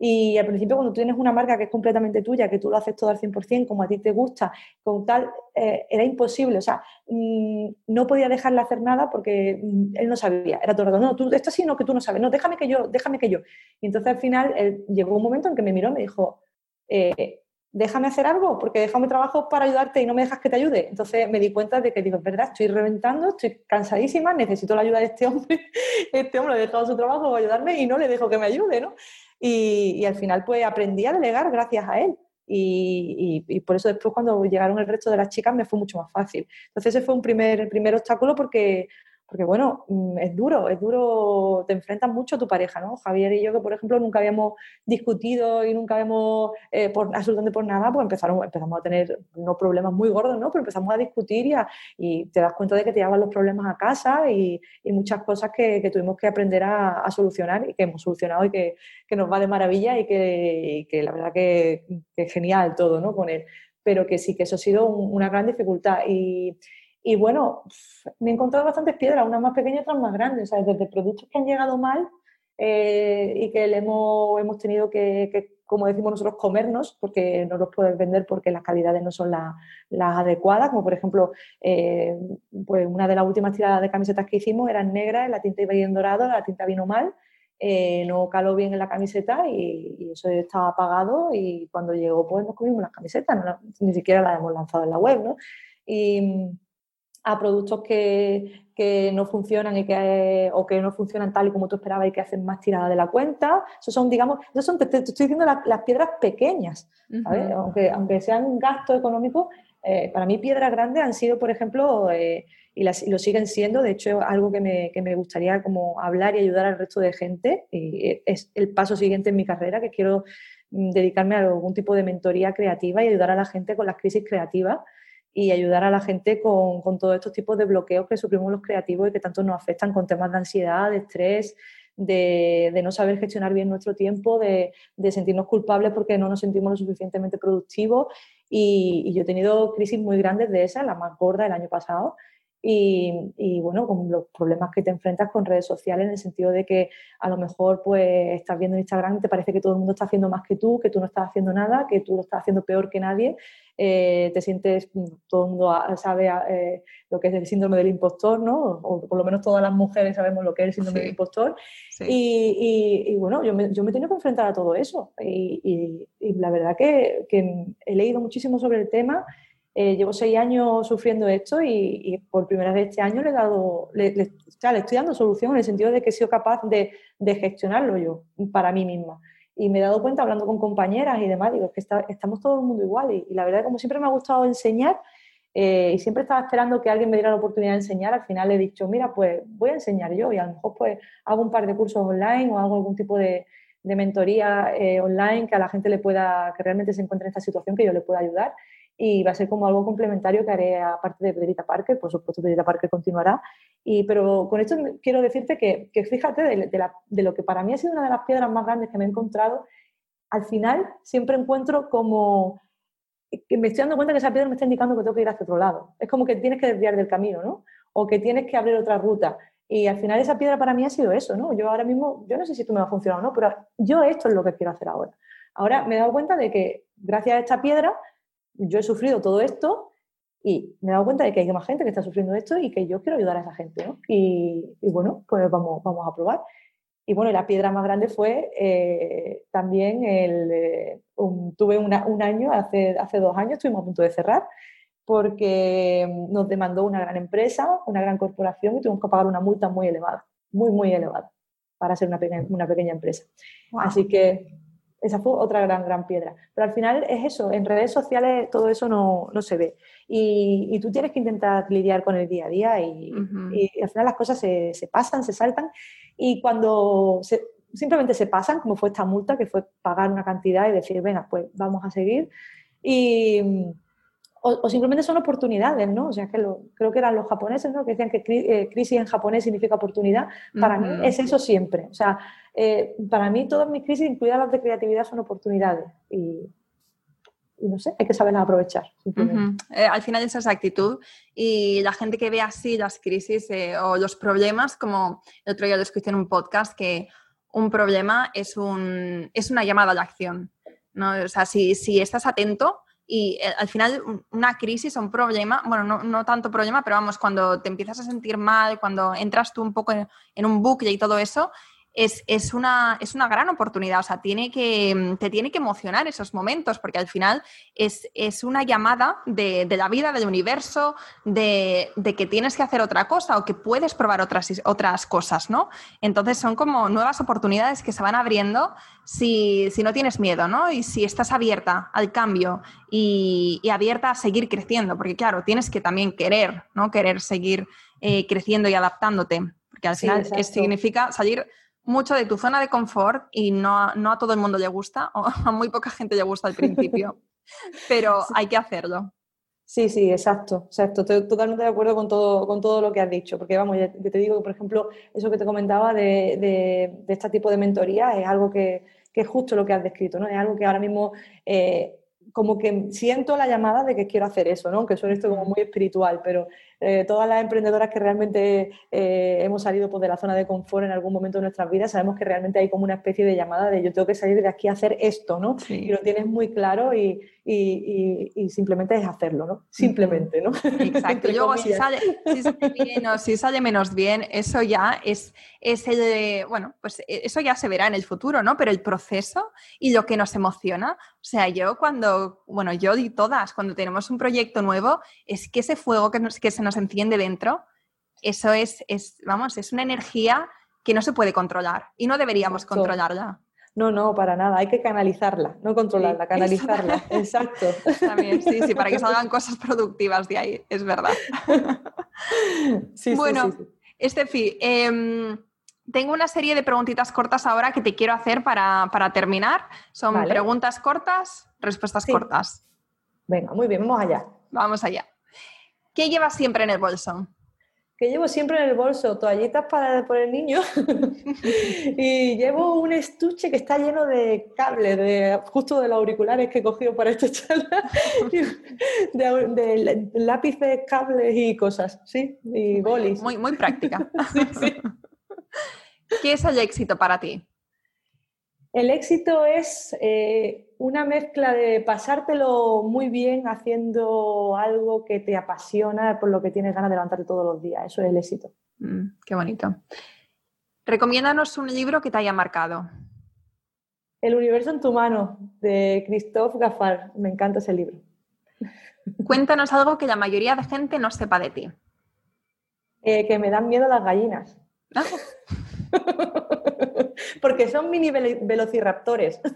Y al principio cuando tienes una marca que es completamente tuya, que tú lo haces todo al 100%, como a ti te gusta, con tal, eh, era imposible. O sea, mm, no podía dejarle hacer nada porque mm, él no sabía. Era todo el rato, no, tú, esto sí, no, que tú no sabes, no, déjame que yo, déjame que yo. Y entonces al final llegó un momento en que me miró me dijo, eh, déjame hacer algo, porque déjame trabajo para ayudarte y no me dejas que te ayude. Entonces me di cuenta de que digo, es verdad, estoy reventando, estoy cansadísima, necesito la ayuda de este hombre. Este hombre ha dejado su trabajo para ayudarme y no le dejo que me ayude, ¿no? Y, al final pues aprendí a delegar gracias a él. Y, y, por eso después cuando llegaron el resto de las chicas me fue mucho más fácil. Entonces ese fue un primer, primer obstáculo porque porque bueno, mm, es duro, es duro, te enfrentas mucho a tu pareja, ¿no? Javier y yo, que por ejemplo nunca habíamos discutido y nunca habíamos, eh, por, absolutamente por nada, pues empezaron, empezamos a tener unos problemas muy gordos, ¿no? Pero empezamos a discutir y, te das cuenta de que te llevan los problemas a casa y, muchas cosas que, tuvimos que aprender a, solucionar y que hemos solucionado y que, que nos va de maravilla y que, que la verdad que, que, genial todo, ¿no? Con él. Pero que sí, que eso ha sido una gran dificultad. Y, y bueno, me he encontrado bastantes piedras, unas más pequeñas otras más grandes, ¿sabes? desde productos que han llegado mal eh, y que le hemos, hemos tenido que, como decimos nosotros, comernos porque no los puedes vender porque las calidades no son las adecuadas, como por ejemplo, eh, pues una de las últimas tiradas de camisetas que hicimos eran negras, la tinta iba bien dorada, la tinta vino mal, eh, no caló bien en la camiseta y, eso estaba apagado y cuando llegó pues nos comimos las camisetas, ni siquiera las hemos lanzado en la web, ¿no? A productos que, que no funcionan y que, o que no funcionan tal y como tú esperabas y que hacen más tirada de la cuenta. Eso son, digamos, eso son, te, estoy diciendo las, piedras pequeñas, aunque, aunque sean un gasto económico, eh, para mí piedras grandes han sido, por ejemplo, eh, y, las, lo siguen siendo, de hecho, algo que me, que me, gustaría como hablar y ayudar al resto de gente, y es el paso siguiente en mi carrera, que quiero mm, dedicarme a algún tipo de mentoría creativa y ayudar a la gente con las crisis creativas y ayudar a la gente con, con, todos estos tipos de bloqueos que sufrimos los creativos y que tanto nos afectan con temas de ansiedad, de estrés, de, de no saber gestionar bien nuestro tiempo, de, de, sentirnos culpables porque no nos sentimos lo suficientemente productivos. Y, y, yo he tenido crisis muy grandes de esas, la más gorda el año pasado, y, y, bueno, con los problemas que te enfrentas con redes sociales en el sentido de que a lo mejor pues estás viendo Instagram y te parece que todo el mundo está haciendo más que tú, que tú no estás haciendo nada, que tú lo estás haciendo peor que nadie, eh, te sientes, mm, todo el mundo sabe eh, lo que es el síndrome del impostor, ¿no? O por lo menos todas las mujeres sabemos lo que es el síndrome del impostor. Y, y, bueno, yo me, yo me he tenido que enfrentar a todo eso y, la verdad que, que he leído muchísimo sobre el tema eh, llevo seis años sufriendo esto y, por primera vez este año le, he dado, le, estoy dando solución en el sentido de que he sido capaz de, gestionarlo yo para mí misma. Y me he dado cuenta hablando con compañeras y demás, digo, que estamos todo el mundo igual. Y, la verdad, como siempre me ha gustado enseñar eh, y siempre estaba esperando que alguien me diera la oportunidad de enseñar, al final he dicho, mira, pues voy a enseñar yo y a lo mejor pues hago un par de cursos online o hago algún tipo de, mentoría eh, online que a la gente le pueda, que realmente se encuentre en esta situación, que yo le pueda ayudar y va a ser como algo complementario que haré aparte de Pedrita Parker, por supuesto Pedrita Parker continuará, y, pero con esto quiero decirte que, que fíjate de, de, lo que para mí ha sido una de las piedras más grandes que me he encontrado, al final siempre encuentro como que me estoy dando cuenta que esa piedra me está indicando que tengo que ir hacia otro lado. Es como que tienes que desviar del camino, ¿no? O que tienes que abrir otra ruta. Y al final esa piedra para mí ha sido eso, ¿no? Yo ahora mismo, yo no sé si esto me va a funcionar o no, pero yo esto es lo que quiero hacer ahora. Ahora me he dado cuenta de que gracias a esta piedra yo he sufrido todo esto y me he dado cuenta de que hay más gente que está sufriendo esto y que yo quiero ayudar a esa gente, ¿no? Y, bueno, pues vamos, vamos a probar. Y bueno, la piedra más grande fue eh, también el... Eh, tuve un año, hace, hace dos años, estuvimos a punto de cerrar porque nos demandó una gran empresa, una gran corporación y tuvimos que pagar una multa muy elevada, muy, muy elevada, para ser una pequeña, una pequeña empresa. Así que esa fue otra gran, gran piedra. Pero al final es eso, en redes sociales todo eso no, no se ve. Y, y, tú tienes que intentar lidiar con el día a día y, y al final las cosas se, se, pasan, se saltan. Y cuando simplemente se pasan, como fue esta multa, que fue pagar una cantidad y decir, venga, pues vamos a seguir. Y, o, simplemente son oportunidades, ¿no? O sea, que lo, creo que eran los japoneses, ¿no? Que decían que eh, crisis en japonés significa oportunidad. Para mí es eso siempre. O sea, eh, para mí todas mis crisis, incluidas las de creatividad, son oportunidades. Y, no sé, hay que saberlas aprovechar. Eh, al final es esa actitud y la gente que ve así las crisis eh, o los problemas, como el otro día lo escuché en un podcast, que un problema es, un, es una llamada a la acción. ¿no? O sea, si, si estás atento, y eh, al final una crisis o un problema, bueno, no, no, tanto problema, pero vamos, cuando te empiezas a sentir mal, cuando entras tú un poco en, en un bucle y todo eso, es, una, es una gran oportunidad. O sea, tiene que, te tiene que emocionar esos momentos, porque al final es, una llamada de, la vida, del universo, de, que tienes que hacer otra cosa o que puedes probar otras, otras cosas, ¿no? Entonces son como nuevas oportunidades que se van abriendo si, no tienes miedo, ¿no? Y si estás abierta al cambio y, abierta a seguir creciendo, porque claro, tienes que también querer, ¿no? Querer seguir eh, creciendo y adaptándote, porque al final significa salir mucho de tu zona de confort y no a, no a todo el mundo le gusta, o a muy poca gente le gusta al principio, pero hay que hacerlo. Sí, sí, exacto, exacto. Estoy totalmente de acuerdo con todo, con todo lo que has dicho, porque vamos, ya te digo que, por ejemplo, eso que te comentaba de, de, este tipo de mentoría es algo que, que, es justo lo que has descrito, ¿no? Es algo que ahora mismo eh, como que siento la llamada de que quiero hacer eso, ¿no? Que suena esto como muy espiritual, pero eh, todas las emprendedoras que realmente eh, hemos salido pues, de la zona de confort en algún momento de nuestras vidas, sabemos que realmente hay como una especie de llamada de yo tengo que salir de aquí a hacer esto, ¿no? Y lo tienes muy claro y, y, simplemente es hacerlo, ¿no? Simplemente, ¿no? Exacto. Y luego, si sale, si sale, bien o si sale menos bien, eso ya es, es el bueno, pues e, eso ya se verá en el futuro, ¿no? Pero el proceso y lo que nos emociona, o sea, yo cuando, bueno, yo y todas, cuando tenemos un proyecto nuevo, es que ese fuego que, que se nos enciende dentro, eso es, es, vamos, es una energía que no se puede controlar y no deberíamos controlarla. No, no, para nada, hay que canalizarla, no controlarla, canalizarla. Exacto. También, sí, sí, para que salgan cosas productivas de ahí, es verdad. bueno, sí, Estefi, em, tengo una serie de preguntitas cortas ahora que te quiero hacer para, terminar. Son preguntas cortas, respuestas cortas. Venga, muy bien, vamos allá. Vamos allá. ¿Qué llevas siempre en el bolso? que llevo siempre en el bolso toallitas para por el niño y llevo un estuche que está lleno de cables, de, justo de los auriculares que he cogido para esta charla, de, lápices, cables y cosas, ¿sí? Y bolis. Muy, muy práctica. ¿Qué es el éxito para ti? El éxito es eh, una mezcla de pasártelo muy bien haciendo algo que te apasiona, por lo que tienes ganas de levantarte todos los días. Eso es el éxito. Mm, qué bonito. Recomiéndanos un libro que te haya marcado. El universo en tu mano, de Christophe Gaffard. Me encanta ese libro. Cuéntanos algo que la mayoría de gente no sepa de ti. Eh, que me dan miedo las gallinas. Ah. Porque son mini velociraptores.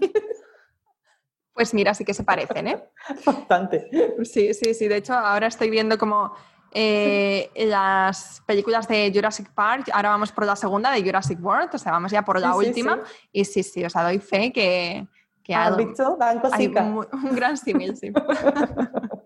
Pues mira, sí que se parecen, ¿eh? Bastante. Sí, sí, sí. De hecho, ahora estoy viendo como eh, las películas de Jurassic Park, ahora vamos por la segunda de Jurassic World, o sea, vamos ya por la última. Y sí, sí, o sea, doy fe que... que ¿Has visto? Dan un, un, gran símil, sí.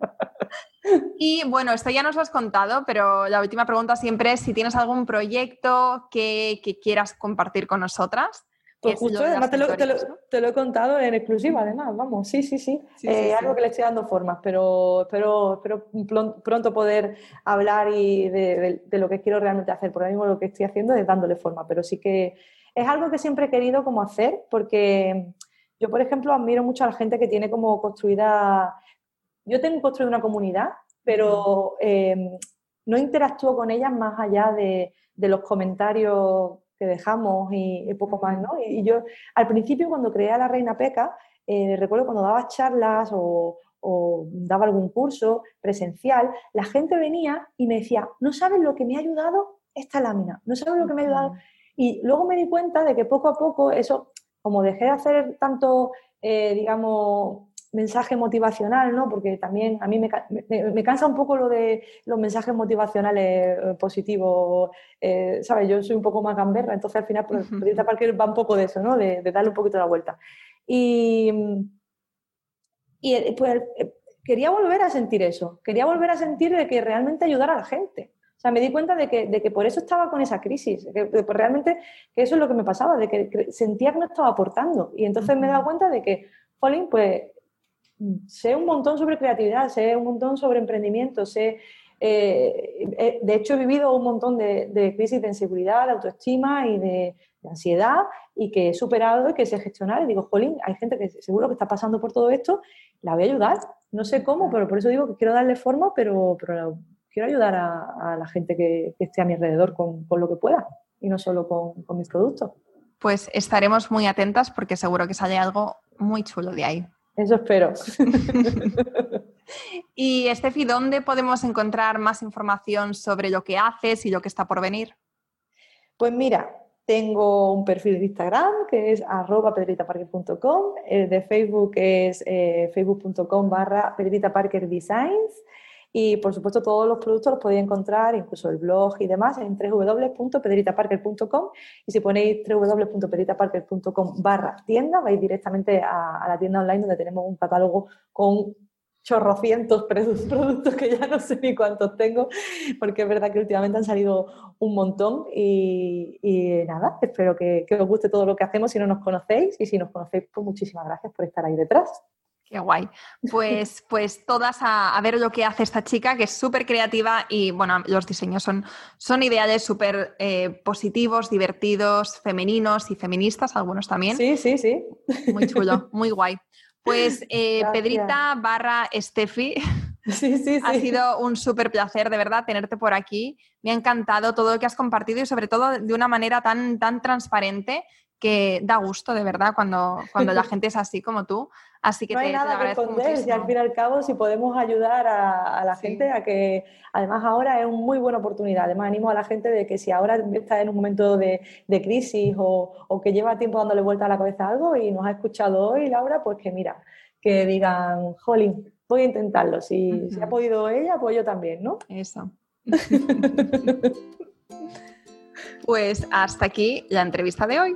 Y bueno, esto ya nos lo has contado, pero la última pregunta siempre es si tienes algún proyecto que, quieras compartir con nosotras. Pues justo, además te lo, he contado en exclusiva, además, vamos, sí, sí, sí. Eh, algo que le estoy dando formas, pero espero, pronto poder hablar y de, lo que quiero realmente hacer. Por ahora mismo lo que estoy haciendo es dándole forma, pero sí que es algo que siempre he querido como hacer, porque yo, por ejemplo, admiro mucho a la gente que tiene como construida yo tengo construido una comunidad, pero eh, no interactúo con ellas más allá de, los comentarios que dejamos y, poco más, ¿no? Y, yo, al principio, cuando creé a la Reina Peca, eh, recuerdo cuando daba charlas o, daba algún curso presencial, la gente venía y me decía, no sabes lo que me ha ayudado esta lámina, no sabes lo que me ha ayudado. Y luego me di cuenta de que poco a poco eso, como dejé de hacer tanto, eh, digamos, mensaje motivacional, ¿no? Porque también a mí me, cansa un poco lo de los mensajes motivacionales eh, positivos, eh, ¿sabes? Yo soy un poco más gamberra, entonces al final Proyecta Parker va un poco de eso, ¿no? De, darle un poquito la vuelta. Y, y eh, pues quería volver a sentir eso, quería volver a sentir de que realmente ayudar a la gente. O sea, me di cuenta de que, de que por eso estaba con esa crisis, que, pues realmente que eso es lo que me pasaba, de que, sentía que no estaba aportando. Y entonces me he dado cuenta de que, Jolín, pues sé un montón sobre creatividad, sé un montón sobre emprendimiento, sé eh, eh, de hecho, he vivido un montón de, crisis de inseguridad, de autoestima y de, ansiedad y que he superado y que sé gestionar. Y digo, jolín, hay gente que seguro que está pasando por todo esto, la voy a ayudar. No sé cómo, pero por eso digo que quiero darle forma, pero, quiero ayudar a, la gente que, esté a mi alrededor con, lo que pueda y no solo con, con mis productos. Pues estaremos muy atentas porque seguro que sale algo muy chulo de ahí. Eso espero. y Estefi, ¿dónde podemos encontrar más información sobre lo que haces y lo que está por venir? Pues mira, tengo un perfil de Instagram que es arroba pedritaparker.com, el de Facebook es eh, facebook.com barra pedritaparkerdesigns y por supuesto todos los productos los podéis encontrar, incluso el blog y demás, en www.pedritaparker.com y si ponéis www.pedritaparker.com barra tienda, vais directamente a, la tienda online donde tenemos un catálogo con chorrocientos productos que ya no sé ni cuántos tengo, porque es verdad que últimamente han salido un montón y, nada, espero que, que, os guste todo lo que hacemos si no nos conocéis y si nos conocéis, pues muchísimas gracias por estar ahí detrás. Qué guay. Pues, pues todas a, ver lo que hace esta chica, que es súper creativa y bueno, los diseños son, son ideales súper eh, positivos, divertidos, femeninos y feministas, algunos también. Sí, sí, sí. Muy chulo, muy guay. Pues eh, Pedrita barra Steffi, sí, sí, ha sido un súper placer de verdad tenerte por aquí. Me ha encantado todo lo que has compartido y sobre todo de una manera tan, tan transparente que da gusto de verdad cuando, cuando la gente es así como tú. Así que no hay nada que esconder y al fin y al cabo si podemos ayudar a, la gente a que además ahora es una muy buena oportunidad. Además animo a la gente de que si ahora está en un momento de, crisis o, que lleva tiempo dándole vuelta a la cabeza algo y nos ha escuchado hoy Laura, pues que mira, que digan, jolín, voy a intentarlo. Si, ha podido ella, pues yo también, ¿no? Eso. pues hasta aquí la entrevista de hoy.